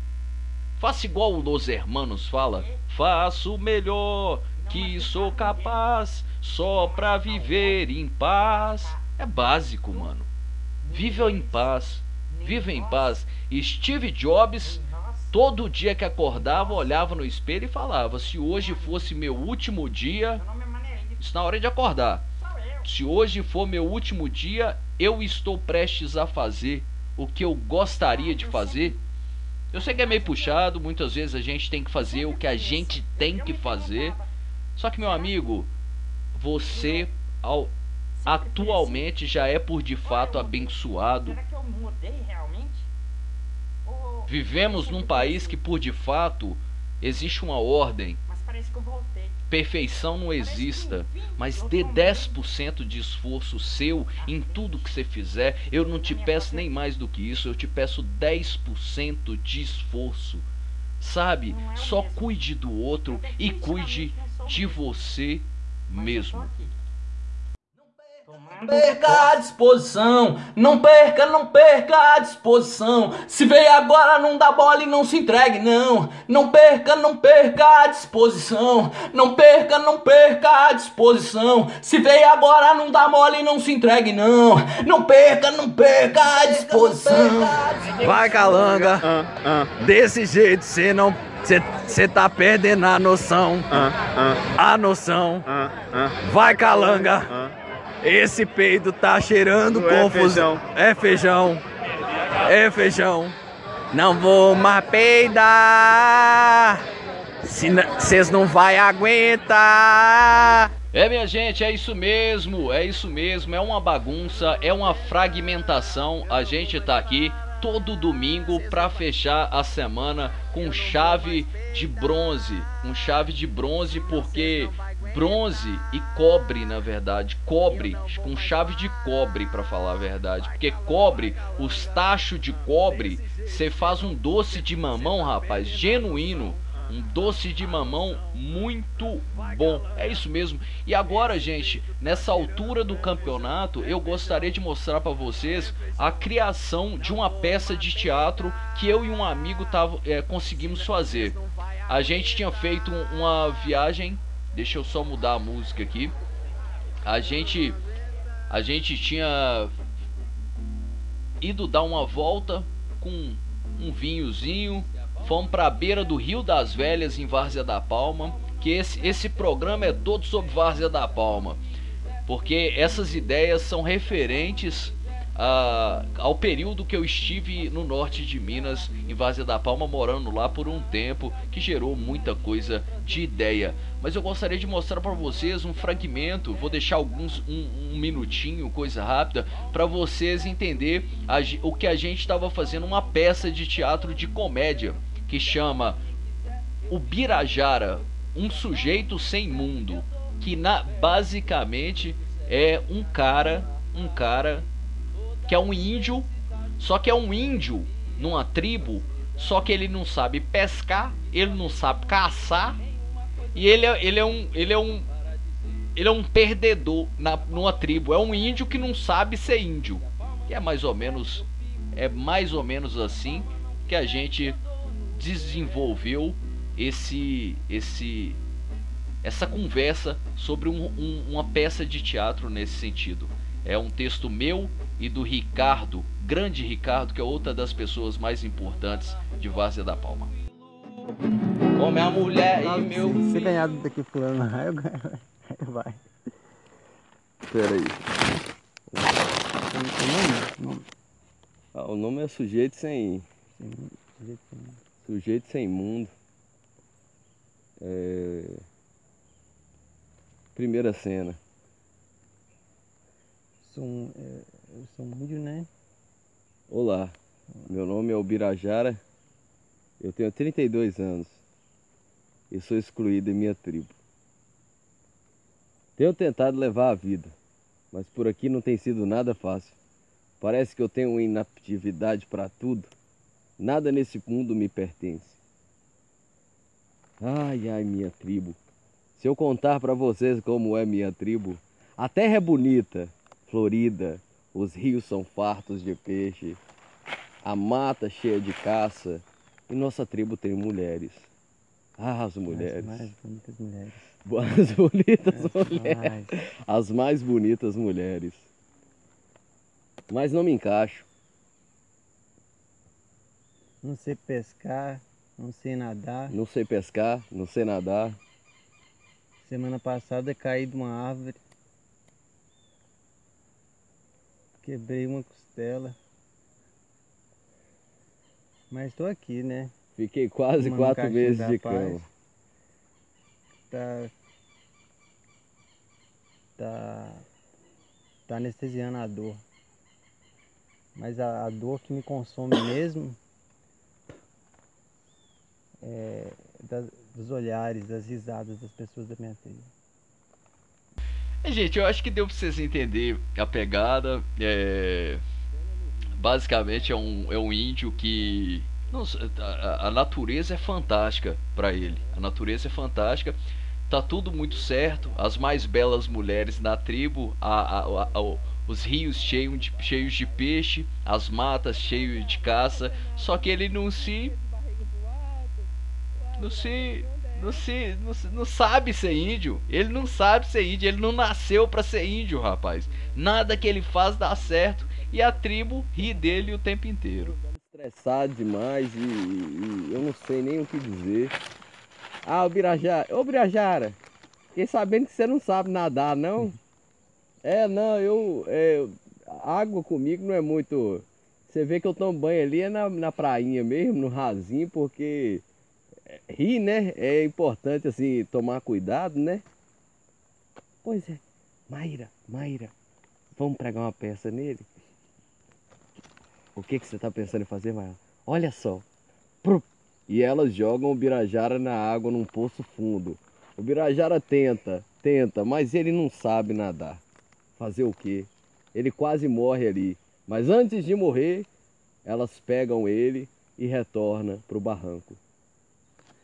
D: Faça igual o Los Hermanos fala: Faço o melhor que sou capaz só pra viver em paz. É básico, mano. Viva em paz. Viva em paz. Steve Jobs Todo dia que acordava, olhava no espelho e falava: se hoje fosse meu último dia, isso na hora de acordar. Se hoje for meu último dia, eu estou prestes a fazer o que eu gostaria de fazer. Eu sei que é meio puxado, muitas vezes a gente tem que fazer o que a gente tem que fazer. Só que, meu amigo, você ao, atualmente já é por de fato abençoado Vivemos num país que, por de fato, existe uma ordem. Perfeição não exista, mas dê 10% de esforço seu em tudo que você fizer. Eu não te peço nem mais do que isso, eu te peço 10% de esforço. Sabe? Só cuide do outro e cuide de você mesmo.
C: Não perca a disposição, não perca, não perca a disposição. Se veio agora, não dá bola e não se entregue, não. Não perca, não perca a disposição. Não perca, não perca a disposição. Se veio agora, não dá mole e não se entregue, não. Não perca, não perca a disposição.
B: Vai, calanga.
G: Ah, ah,
B: Desse jeito você não. Você tá perdendo a noção.
G: ah,
B: A noção. Vai, calanga. Esse peido tá cheirando
G: Não é
B: confusão.
G: feijão.
B: É feijão. É feijão. Não vou mais peidar. Se vocês não vai aguentar.
D: É, minha gente, é isso mesmo, é isso mesmo, é uma bagunça, é uma fragmentação. A gente tá aqui todo domingo pra fechar a semana com chave de bronze, com chave de bronze porque bronze e cobre, na verdade, cobre, com chave de cobre pra falar a verdade, porque cobre, os tachos de cobre, você faz um doce de mamão, rapaz, genuíno. Um doce de mamão muito bom. É isso mesmo. E agora, gente, nessa altura do campeonato, eu gostaria de mostrar para vocês a criação de uma peça de teatro que eu e um amigo tava, é, conseguimos fazer. A gente tinha feito um- uma viagem. Deixa eu só mudar a música aqui. A gente, a gente tinha ido dar uma volta com um vinhozinho. Fomos pra beira do Rio das Velhas em Várzea da Palma. Que esse, esse programa é todo sobre Várzea da Palma. Porque essas ideias são referentes ao período que eu estive no norte de Minas, em Várzea da Palma, morando lá por um tempo, que gerou muita coisa de ideia. Mas eu gostaria de mostrar para vocês um fragmento, vou deixar alguns um, um minutinho, coisa rápida, para vocês entender a o que a gente estava fazendo uma peça de teatro de comédia que chama O Birajara, um sujeito sem mundo, que na, basicamente é um cara, um cara que é um índio, só que é um índio numa tribo, só que ele não sabe pescar, ele não sabe caçar e ele é, ele é um ele é um ele é um perdedor na numa tribo, é um índio que não sabe ser índio. E é mais ou menos é mais ou menos assim que a gente desenvolveu esse esse essa conversa sobre um- um- uma peça de teatro nesse sentido. É um texto meu e do Ricardo, grande Ricardo, que é outra das pessoas mais importantes de Várzea da Palma.
C: Como é a mulher e meu
I: Se ganhar daqui fulano, aí eu ganho. Aí vai.
B: Pera aí.
I: O nome?
B: Ah, o nome é Sujeito Sem.
I: Sujeito sem-
B: Sujeito Sem Mundo. É... Primeira cena.
I: um, é, um índio, né?
B: Olá, meu nome é Ubirajara, eu tenho 32 anos e sou excluído em minha tribo. Tenho tentado levar a vida, mas por aqui não tem sido nada fácil. Parece que eu tenho uma inaptividade para tudo. Nada nesse mundo me pertence. Ai, ai, minha tribo. Se eu contar para vocês como é minha tribo, a terra é bonita, florida, os rios são fartos de peixe, a mata cheia de caça e nossa tribo tem mulheres. Ah, as mulheres.
I: As mais bonitas mulheres.
B: As bonitas
I: As
B: mulheres.
I: mais.
B: As mais bonitas mulheres. Mas não me encaixo.
I: Não sei pescar, não sei nadar.
B: Não sei pescar, não sei nadar.
I: Semana passada caí de uma árvore. Quebrei uma costela. Mas estou aqui, né?
B: Fiquei quase
I: Tomando
B: quatro meses de cama.
I: Tá. Tá. Tá anestesiando a dor. Mas a, a dor que me consome mesmo é das- dos olhares, das risadas das pessoas da minha tribo.
D: É, gente, eu acho que deu pra vocês entenderem a pegada. É... Basicamente é um, é um índio que. A, a natureza é fantástica pra ele. A natureza é fantástica. Tá tudo muito certo. As mais belas mulheres na tribo. A, a- a- os rios cheios de, cheios de peixe. As matas cheias de caça. Só que ele não se. Não se. Não se. Não, não sabe ser índio. Ele não sabe ser índio. Ele não nasceu pra ser índio, rapaz. Nada que ele faz dá certo. E a tribo ri dele o tempo inteiro.
B: Estressado demais e, e eu não sei nem o que dizer. Ah, o Birajara. Ô, Birajara. Fiquei sabendo que você não sabe nadar, não? É, não, eu. é, água comigo não é muito. Você vê que eu tomo banho ali é na, na prainha mesmo, no rasinho, porque. Rir, né? É importante, assim, tomar cuidado, né? Pois é. Maíra, Maíra, vamos pregar uma peça nele? O que, que você está pensando em fazer, Maíra? Olha só. E elas jogam o Birajara na água num poço fundo. O Birajara tenta, tenta, mas ele não sabe nadar. Fazer o quê? Ele quase morre ali. Mas antes de morrer, elas pegam ele e retornam para o barranco.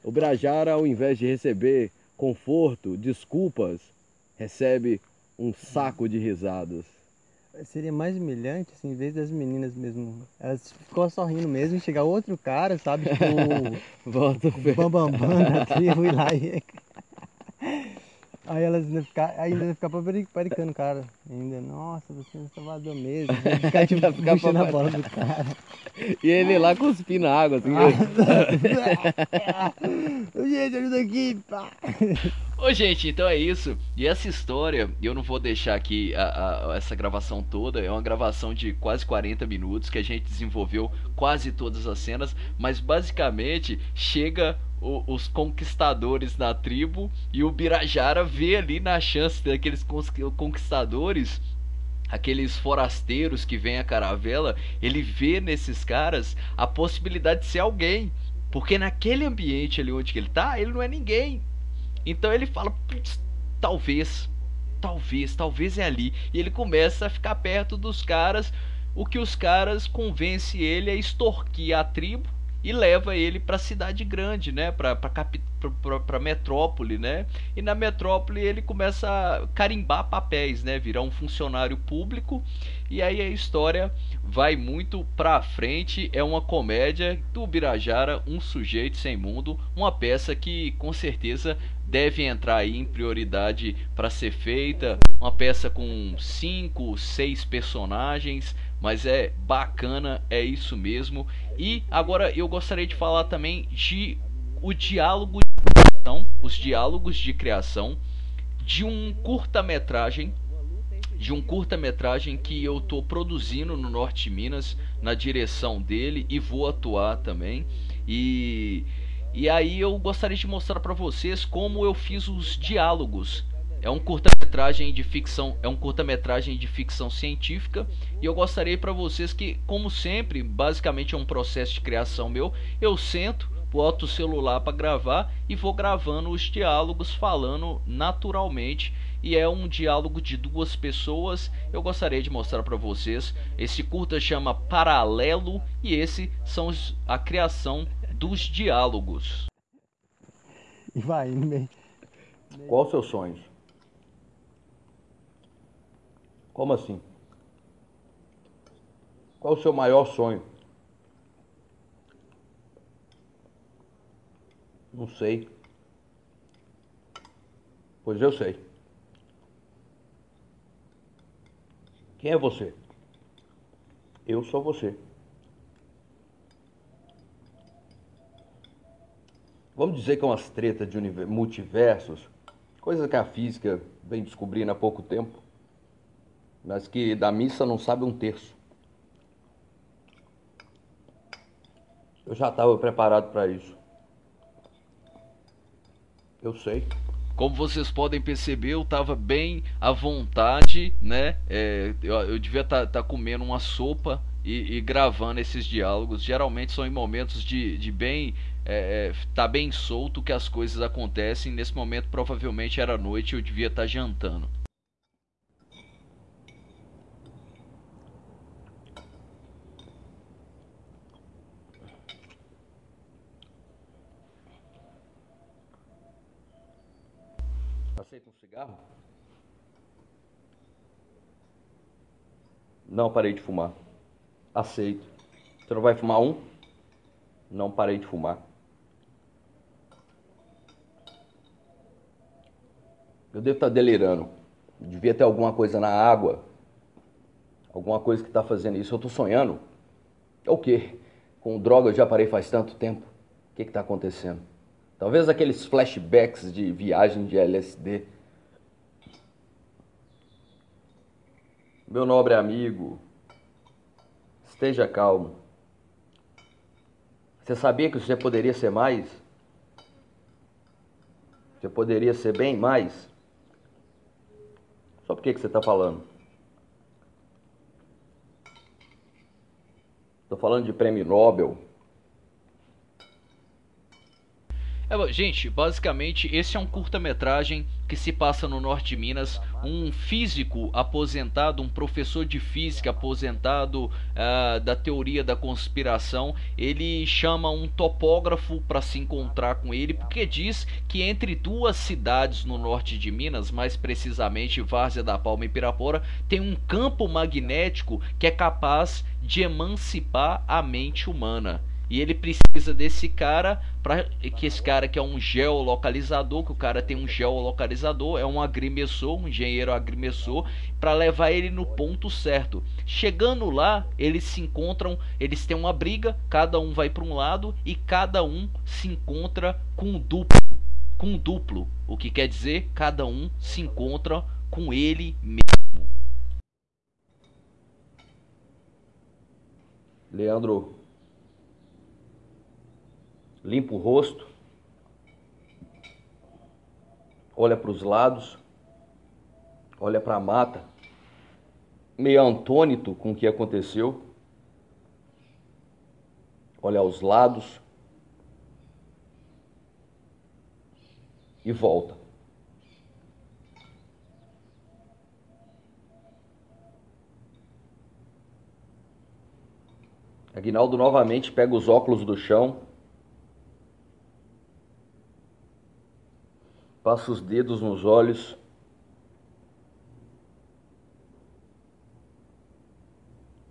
B: O Birajara, ao invés de receber conforto, desculpas, recebe um saco de risadas.
I: Seria mais humilhante, assim, em vez das meninas mesmo. Elas ficam só rindo mesmo e chegar outro cara, sabe? Tipo,
B: Volta
I: o Bambambam da tribo e lá e. Aí elas ainda ficam, ainda ia ficar paparicando o cara. Ainda, nossa, você é um salvador mesmo. Vai Ficar tipo,
B: Ainda ficar
I: puxando a bola do cara.
B: E ele lá cuspindo água, assim.
I: Gente, ajuda aqui, pá.
D: Ô gente, então é isso. E essa história, eu não vou deixar aqui a- a- essa gravação toda. É uma gravação de quase 40 minutos que a gente desenvolveu quase todas as cenas. Mas basicamente chega o- os conquistadores da tribo e o Birajara vê ali na chance daqueles conquistadores. Aqueles forasteiros que vêm a caravela, ele vê nesses caras a possibilidade de ser alguém. Porque naquele ambiente ali onde ele tá, ele não é ninguém. Então ele fala, "Putz, talvez, talvez, talvez é ali. E ele começa a ficar perto dos caras, o que os caras convence ele a extorquir a tribo e leva ele pra cidade grande, né? Pra, pra metrópole, né? E na metrópole ele começa a carimbar papéis, né? Virar um funcionário público. E aí a história vai muito pra frente. É uma comédia do Birajara, Um Sujeito Sem Mundo. Uma peça que com certeza deve entrar aí em prioridade para ser feita. Uma peça com cinco, seis personagens, mas é bacana, é isso mesmo. E agora eu gostaria de falar também de o diálogo de criação, os diálogos de criação de um curta-metragem de um curta-metragem que eu tô produzindo no Norte de Minas, na direção dele e vou atuar também. E e aí eu gostaria de mostrar para vocês como eu fiz os diálogos é um curta-metragem de ficção, é um curta-metragem de ficção científica e eu gostaria para vocês que, como sempre, basicamente é um processo de criação meu, eu sento, boto o celular para gravar e vou gravando os diálogos falando naturalmente e é um diálogo de duas pessoas. Eu gostaria de mostrar para vocês. Esse curta chama Paralelo e esse são a criação dos diálogos.
I: E vai, meio.
B: Qual os seus sonhos? Como assim? Qual o seu maior sonho? Não sei. Pois eu sei. Quem é você? Eu sou você. Vamos dizer que é umas tretas de multiversos, coisa que a física vem descobrindo há pouco tempo, mas que da missa não sabe um terço. Eu já estava preparado para isso. Eu sei.
D: Como vocês podem perceber, eu tava bem à vontade, né? É, eu, eu devia estar comendo uma sopa e, e gravando esses diálogos. Geralmente são em momentos de, de bem. É, é, tá bem solto que as coisas acontecem. Nesse momento, provavelmente era noite eu devia estar jantando.
B: Aceita um cigarro? Não parei de fumar. Aceito. Você não vai fumar um? Não parei de fumar. Eu devo estar delirando. Devia ter alguma coisa na água. Alguma coisa que está fazendo isso. Eu estou sonhando. É o quê? Com droga eu já parei faz tanto tempo. O que está acontecendo? Talvez aqueles flashbacks de viagem de LSD. Meu nobre amigo, esteja calmo. Você sabia que você poderia ser mais? Você poderia ser bem mais? Só por que que você está falando? Estou falando de prêmio Nobel.
D: É, gente, basicamente esse é um curta-metragem que se passa no norte de Minas. Um físico aposentado, um professor de física aposentado uh, da teoria da conspiração, ele chama um topógrafo para se encontrar com ele, porque diz que entre duas cidades no norte de Minas, mais precisamente Várzea da Palma e Pirapora, tem um campo magnético que é capaz de emancipar a mente humana. E ele precisa desse cara para que esse cara que é um geolocalizador, que o cara tem um geolocalizador, é um agrimensor, um engenheiro agrimensor, para levar ele no ponto certo. Chegando lá, eles se encontram, eles têm uma briga, cada um vai para um lado e cada um se encontra com um duplo, com um duplo, o que quer dizer cada um se encontra com ele mesmo.
B: Leandro, limpa o rosto, olha para os lados, olha para a mata, meio antônito com o que aconteceu, olha aos lados e volta. Aguinaldo novamente pega os óculos do chão, passa os dedos nos olhos,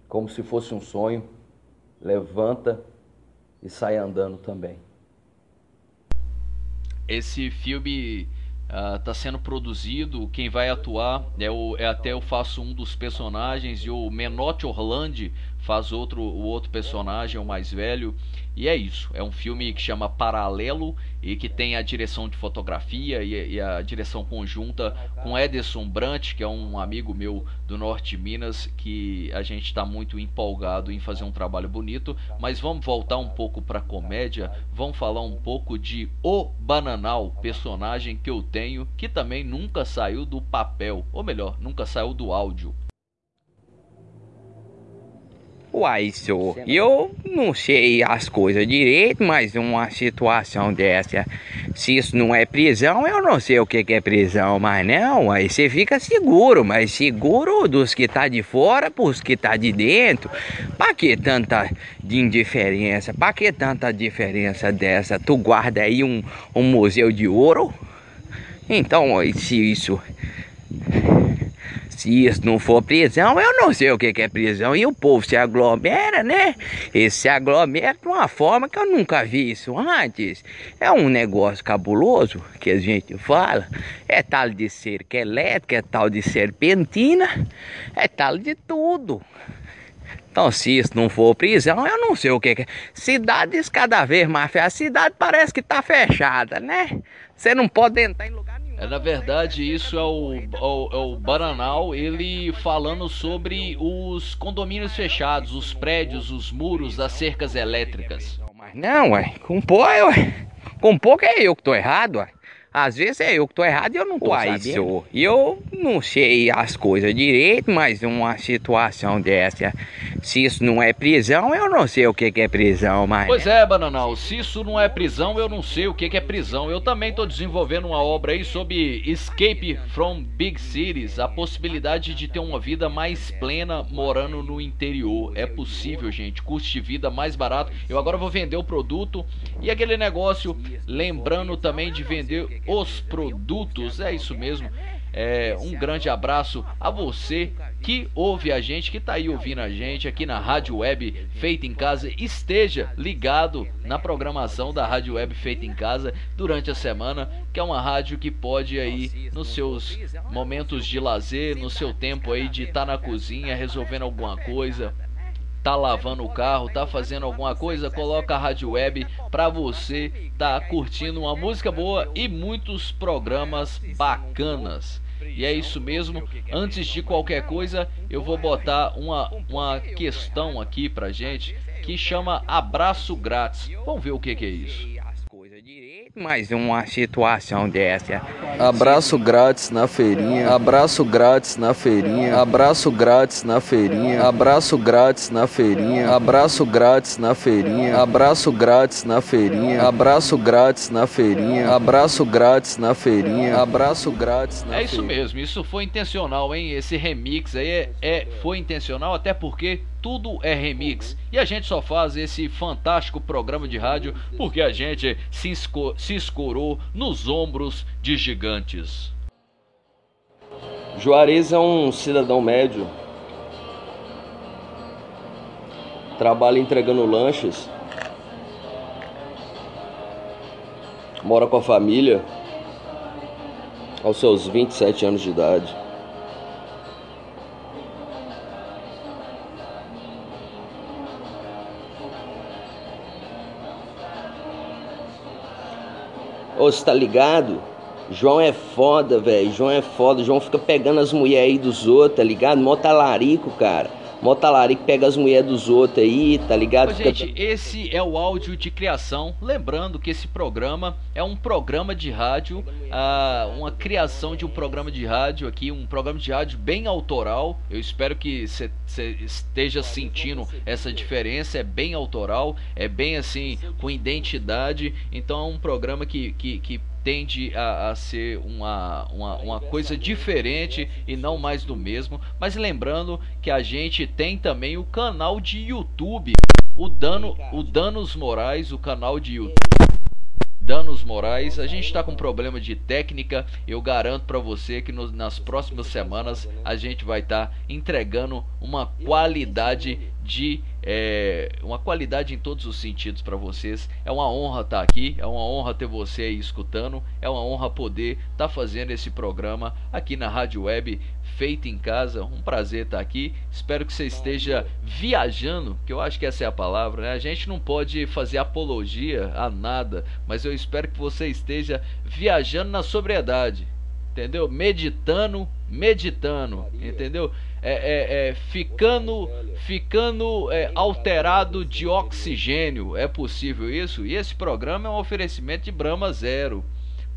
B: como se fosse um sonho, levanta e sai andando também.
D: Esse filme está sendo produzido, quem vai atuar é, o, é até eu faço um dos personagens e o Menotti Orlandi faz outro o outro personagem, o mais velho. E é isso. É um filme que chama Paralelo e que tem a direção de fotografia e, e a direção conjunta com Ederson Brant, que é um amigo meu do Norte de Minas, que a gente está muito empolgado em fazer um trabalho bonito. Mas vamos voltar um pouco para comédia. Vamos falar um pouco de O Bananal, personagem que eu tenho, que também nunca saiu do papel, ou melhor, nunca saiu do áudio.
E: Uai, senhor, eu não sei as coisas direito, mas uma situação dessa, se isso não é prisão, eu não sei o que é prisão, mas não, aí você fica seguro, mas seguro dos que tá de fora pros que tá de dentro. Pra que tanta de indiferença? Pra que tanta diferença dessa? Tu guarda aí um, um museu de ouro? Então, se isso se isso não for prisão, eu não sei o que é prisão. E o povo se aglomera, né? E se aglomera de uma forma que eu nunca vi isso antes. É um negócio cabuloso que a gente fala. É tal de cerca elétrica, é tal de serpentina, é tal de tudo. Então, se isso não for prisão, eu não sei o que é. Cidades cada vez mais fechadas. A cidade parece que tá fechada, né? Você não pode entrar em lugar nenhum.
D: É, na verdade, isso é o, é o, é o Baranal, ele falando sobre os condomínios fechados, os prédios, os muros, as cercas elétricas.
E: Mas não, ué. Com pouco, ué. Com pouco é eu que tô errado, ué. Às vezes é eu que tô errado e eu não tô
B: Uai,
E: sabendo.
B: senhor.
E: E eu não sei as coisas direito, mas uma situação dessa, se isso não é prisão, eu não sei o que que é prisão, mas...
D: Pois é, Bananal, se isso não é prisão, eu não sei o que que é prisão. Eu também tô desenvolvendo uma obra aí sobre Escape from Big Cities, a possibilidade de ter uma vida mais plena morando no interior. É possível, gente, custo de vida mais barato. Eu agora vou vender o produto e aquele negócio, lembrando também de vender os produtos, é isso mesmo. É, um grande abraço a você que ouve a gente, que tá aí ouvindo a gente aqui na Rádio Web Feita em Casa. Esteja ligado na programação da Rádio Web Feita em Casa durante a semana, que é uma rádio que pode aí nos seus momentos de lazer, no seu tempo aí de estar na cozinha resolvendo alguma coisa, tá lavando o carro, tá fazendo alguma coisa, coloca a rádio web pra você tá curtindo uma música boa e muitos programas bacanas. E é isso mesmo. Antes de qualquer coisa, eu vou botar uma, uma questão aqui pra gente que chama abraço grátis. Vamos ver o que, que é isso.
E: Mas uma situação dessa,
B: Abraço grátis na feirinha, abraço grátis na feirinha, abraço grátis na feirinha, abraço grátis na feirinha, abraço grátis na feirinha, abraço grátis na feirinha, abraço grátis na feirinha, abraço grátis na feirinha, abraço grátis na
D: É isso
B: feirinha.
D: mesmo, isso foi intencional, hein? Esse remix aí é, é- foi intencional, até porque tudo é remix. E a gente só faz esse fantástico programa de rádio porque a gente se, esco- se escorou nos ombros de gigantes.
B: Juarez é um cidadão médio. Trabalha entregando lanches. Mora com a família. Aos seus 27 anos de idade. Ô, você tá ligado? João é foda, velho. João é foda. João fica pegando as mulheres aí dos outros, tá ligado? Mó talarico, cara. Mó talarico pega as mulheres dos outros aí, tá ligado?
D: Ô,
B: Fica-
D: gente, esse é o áudio de criação. Lembrando que esse programa é um programa de rádio, ah, uma criação de um programa de rádio aqui, um programa de rádio bem autoral. Eu espero que você esteja sentindo essa diferença. É bem autoral, é bem assim, com identidade. Então é um programa que, que, que tende a, a ser uma, uma, uma coisa diferente e não mais do mesmo. Mas lembrando que a gente tem também o canal de YouTube, o Dano, o Danos Morais, o canal de YouTube. Danos Morais, a gente está com problema de técnica. Eu garanto para você que nos- nas próximas semanas a gente vai estar entregando uma qualidade de é, uma qualidade em todos os sentidos para vocês. É uma honra estar aqui, é uma honra ter você aí escutando, é uma honra poder estar fazendo esse programa aqui na Rádio Web feito em casa. Um prazer estar aqui. Espero que você esteja viajando, que eu acho que essa é a palavra, né? A gente não pode fazer apologia a nada, mas eu espero que você esteja viajando na sobriedade. Entendeu? Meditando, meditando, entendeu? É, é, é, ficando ficando é, alterado de oxigênio. É possível isso? E esse programa é um oferecimento de Brahma Zero.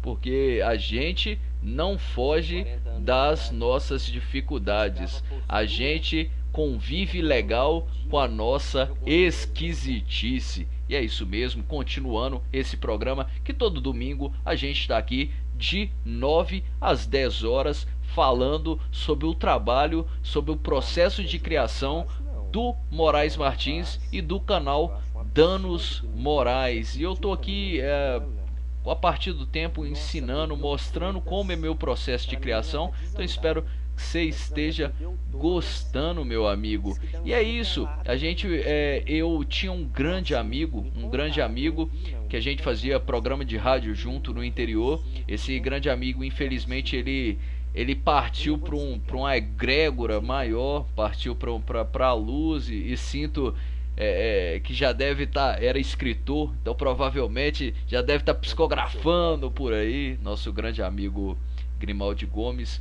D: Porque a gente não foge das nossas dificuldades. A gente convive legal com a nossa esquisitice. E é isso mesmo, continuando esse programa que todo domingo a gente está aqui de 9 às 10 horas falando sobre o trabalho, sobre o processo de criação do Moraes Martins e do canal Danos Morais. E eu tô aqui é, a partir do tempo ensinando, mostrando como é meu processo de criação. Então espero que você esteja gostando, meu amigo. E é isso. A gente, é, eu tinha um grande amigo, um grande amigo que a gente fazia programa de rádio junto no interior. Esse grande amigo, infelizmente, ele ele partiu para um, uma egrégora maior, partiu para a luz e, e sinto é, é, que já deve estar, tá, era escritor, então provavelmente já deve estar tá psicografando por aí, nosso grande amigo Grimaldi Gomes.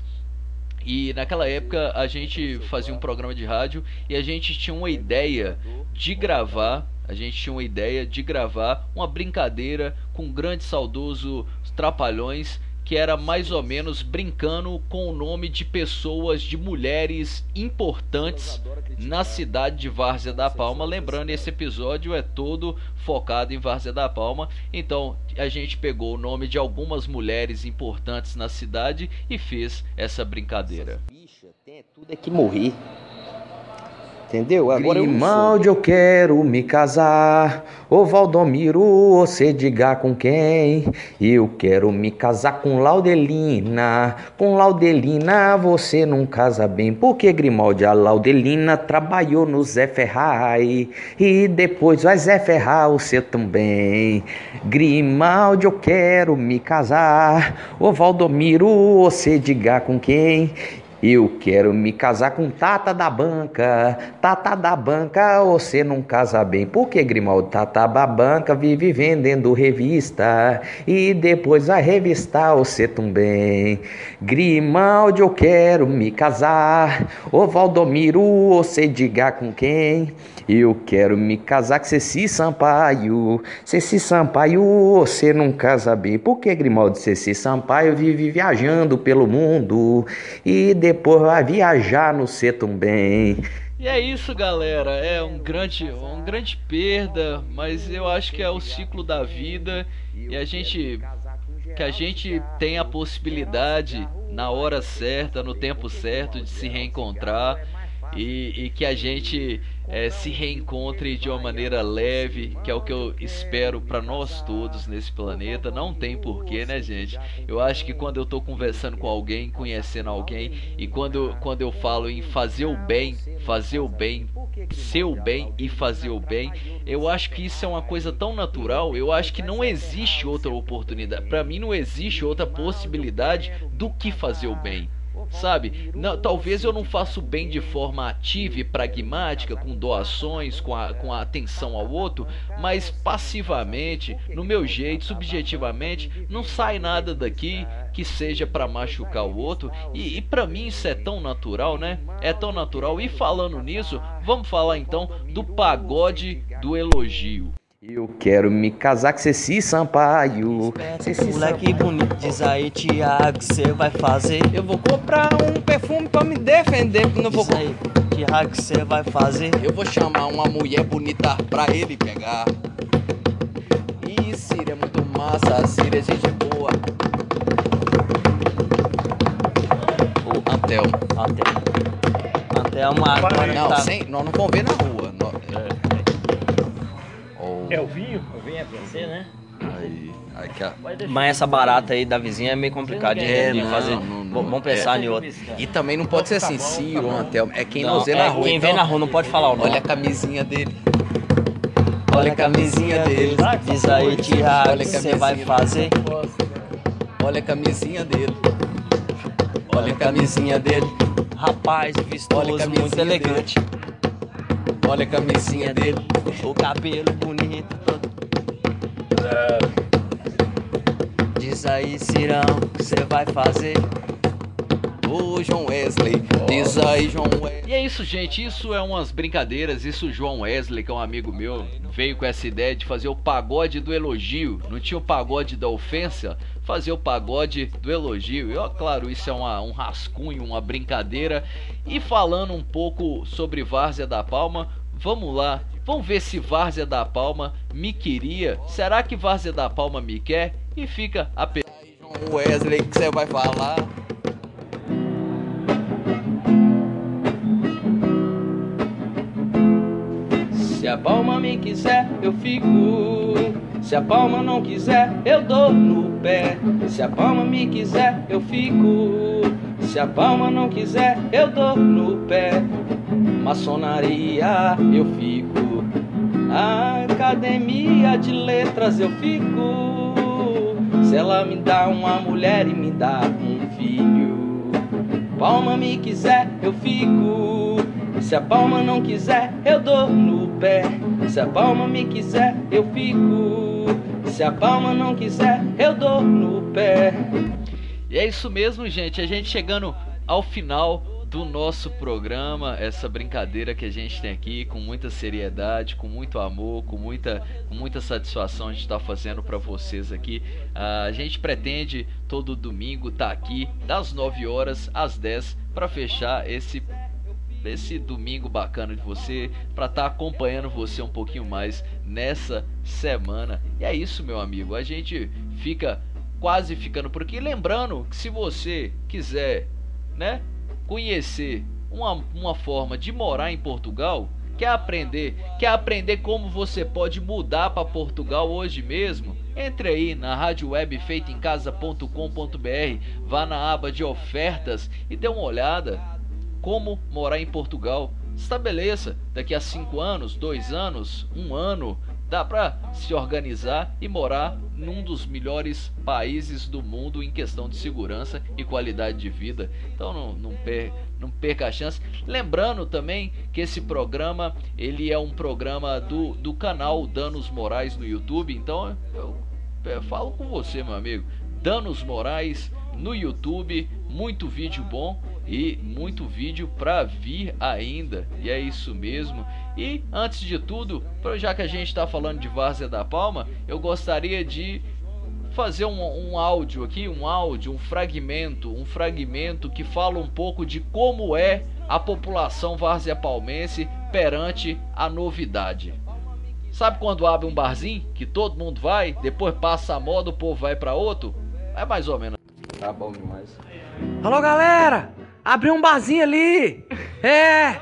D: E naquela época a gente fazia um programa de rádio e a gente tinha uma ideia de gravar, a gente tinha uma ideia de gravar uma brincadeira com o grande saudoso Trapalhões que era mais ou menos brincando com o nome de pessoas, de mulheres importantes na cidade de Várzea da Palma. Lembrando, esse episódio é todo focado em Várzea da Palma. Então, a gente pegou o nome de algumas mulheres importantes na cidade e fez essa brincadeira.
E: Tem tudo é que morrer. Entendeu? Agora Grimaldi, eu, eu quero me casar. Ô Valdomiro, você diga com quem? Eu quero me casar com Laudelina. Com Laudelina você não casa bem. Porque Grimaldi, a Laudelina trabalhou no Zé Ferrai. E depois vai Zé Ferrar você também. Grimaldi, eu quero me casar. Ô Valdomiro, você diga com quem? Eu quero me casar com Tata da banca. Tata da banca, você não casa bem. Por que Grimaldo? Tata da banca vive vendendo revista. E depois vai revistar você também. Grimaldo, eu quero me casar. Ô Valdomiro, você diga com quem? Eu quero me casar com Ceci Sampaio. Ceci Sampaio, você não casa bem. Por que Grimaldo Ceci Sampaio vive viajando pelo mundo? E depois depois vai viajar no ser também.
D: E é isso, galera. É um grande, um grande perda, mas eu acho que é o ciclo da vida e a gente que a gente tem a possibilidade na hora certa, no tempo certo de se reencontrar e, e que a gente é, se reencontre de uma maneira leve, que é o que eu espero para nós todos nesse planeta. Não tem porquê, né, gente? Eu acho que quando eu tô conversando com alguém, conhecendo alguém, e quando, quando eu falo em fazer o bem, fazer o bem, ser o bem e fazer o bem, eu acho que isso é uma coisa tão natural. Eu acho que não existe outra oportunidade. Para mim, não existe outra possibilidade do que fazer o bem sabe? Não, talvez eu não faça o bem de forma ativa e pragmática, com doações, com a, com a atenção ao outro, mas passivamente, no meu jeito, subjetivamente, não sai nada daqui que seja para machucar o outro. E, e para mim isso é tão natural, né? É tão natural. E falando nisso, vamos falar então do pagode do elogio.
E: Eu quero me casar com Ceci Sampaio.
J: Ceci Moleque Sampaio. bonito, diz aí, Tiago, você vai fazer.
C: Eu vou comprar um perfume pra me defender, porque não vou.
J: Diz aí, Tiago, você vai fazer.
C: Eu vou chamar uma mulher bonita pra ele pegar. Ih, Síria é muito massa, a Síria é gente boa.
D: O Antel.
J: Antel. Antel, agora
C: não,
J: tá...
C: sem, nós não vamos ver na rua. É.
H: O vinho? O vinho é pra você, né?
D: Aí,
B: Aqui, ó.
J: Mas essa barata aí da vizinha é meio complicado de,
B: É,
J: de
B: não,
J: fazer.
B: não, não.
J: Vamos pensar
B: É.
J: em outro.
B: E também não pode ser assim, Ciro, Antel. É quem
J: Não,
B: vê
J: é
B: na rua.
J: quem vê
B: então,
J: na rua, não pode falar o nome.
B: Olha a camisinha dele. Olha a camisinha dele.
J: Diz aí, Tiago,
B: Olha a
J: você vai
B: camisinha.
J: fazer.
B: Olha a camisinha dele. Olha a camisinha dele.
J: Rapaz,
B: a
J: vistoso,
B: camisinha
J: muito elegante.
B: Olha a camisinha dele.
J: O cabelo bonito todo. Diz aí, Cirão, o que você vai fazer?
B: Ô, João Wesley. Diz aí, João Wesley.
D: E é isso, gente. Isso é umas brincadeiras. Isso o João Wesley, que é um amigo meu, veio com essa ideia de fazer o pagode do elogio. Não tinha o pagode da ofensa? Fazer o pagode do elogio. E, ó, claro, isso é uma- um rascunho, uma brincadeira. E falando um pouco sobre Várzea da Palma, vamos lá. Vamos ver se Várzea da Palma me queria. Será que Várzea da Palma me quer? E fica a pergunta.
B: Wesley, que você vai falar?
C: A palma me quiser, eu fico. Se a palma não quiser, eu dou no pé. Se a palma me quiser, eu fico. Se a palma não quiser, eu dou no pé. Maçonaria, eu fico. Academia de letras, eu fico. Se ela me dá uma mulher e me dá um filho. Palma me quiser, eu fico. Se a palma não quiser, eu dou no pé. Se a palma me quiser, eu fico. Se a palma não quiser, eu dou no pé.
D: E é isso mesmo, gente. A gente chegando ao final do nosso programa, essa brincadeira que a gente tem aqui com muita seriedade, com muito amor, com muita, com muita satisfação a gente está fazendo para vocês aqui. Ah, a gente pretende todo domingo estar aqui das 9 horas às 10 para fechar esse esse domingo bacana de você, para estar acompanhando você um pouquinho mais nessa semana. E é isso, meu amigo. A gente fica quase ficando por aqui. Lembrando que se você quiser, né, conhecer uma, uma forma de morar em Portugal, quer aprender, quer aprender como você pode mudar para Portugal hoje mesmo, entre aí na rádio web feitaemcasa.com.br, vá na aba de ofertas e dê uma olhada como morar em Portugal. Estabeleça daqui a 5 anos, 2 anos, um ano, dá para se organizar e morar num dos melhores países do mundo em questão de segurança e qualidade de vida. Então não, não, per, não perca a chance. Lembrando também que esse programa ele é um programa do, do canal Danos Morais no YouTube. Então eu, eu falo com você, meu amigo. Danos Morais no YouTube, muito vídeo bom e muito vídeo para vir ainda. E é isso mesmo. E antes de tudo, já que a gente está falando de Várzea da Palma, eu gostaria de fazer um, um, áudio aqui, um áudio, um fragmento, um fragmento que fala um pouco de como é a população várzea palmense perante a novidade. Sabe quando abre um barzinho que todo mundo vai, depois passa a moda, o povo vai para outro? É mais ou menos.
B: Tá bom demais.
E: Alô, galera! Abriu um barzinho ali! É!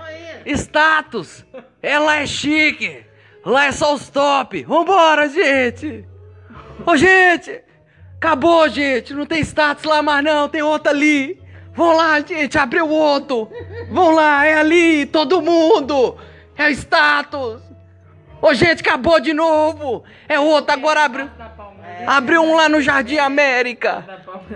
E: Status! É lá é chique! Lá é só os top! Vambora, gente! Ô, gente! Acabou, gente! Não tem status lá mais não, tem outro ali! Vão lá, gente! Abriu outro! Vão lá, é ali! Todo mundo! É o status! Ô, gente, acabou de novo! É outro, agora abriu... Abriu um lá no Jardim América.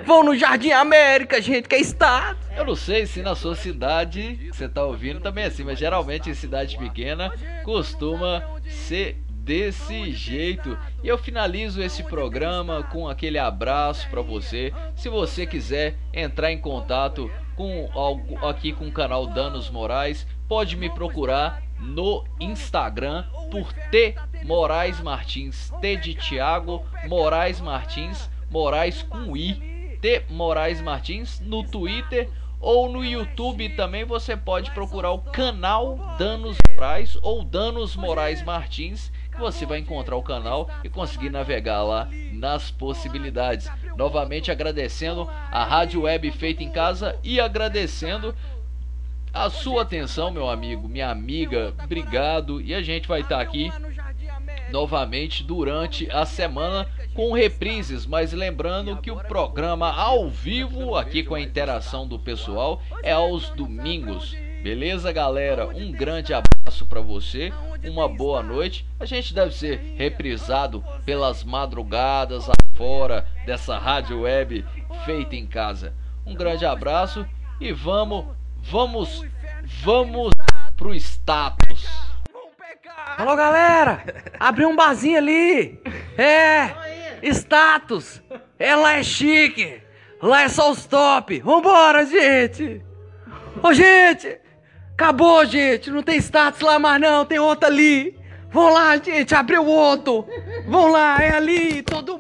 E: Vão no Jardim América, gente, que é estado.
D: Eu não sei se na sua cidade você tá ouvindo também é assim, mas geralmente em cidade pequena costuma ser desse jeito. E eu finalizo esse programa com aquele abraço para você. Se você quiser entrar em contato com algo aqui com o canal Danos Morais, pode me procurar no Instagram por T Moraes Martins, T de Thiago, Moraes Martins, Moraes com I, T Moraes Martins no Twitter ou no YouTube também você pode procurar o canal Danos Moraes ou Danos Moraes Martins, que você vai encontrar o canal e conseguir navegar lá nas possibilidades. Novamente agradecendo a Rádio Web feita em casa e agradecendo a sua atenção, meu amigo, minha amiga, obrigado. E a gente vai estar aqui novamente durante a semana com reprises, mas lembrando que o programa ao vivo, aqui com a interação do pessoal, é aos domingos. Beleza, galera? Um grande abraço para você, uma boa noite. A gente deve ser reprisado pelas madrugadas fora dessa rádio web feita em casa. Um grande abraço e vamos, vamos, vamos pro status.
E: Alô, galera! Abriu um barzinho ali! É! Status! Lá é chique! Lá é só os top! Vambora, gente! Ô, gente! Acabou, gente! Não tem status lá mais não, tem outro ali! Vão lá, gente! Abriu outro! Vão lá, é ali! Todo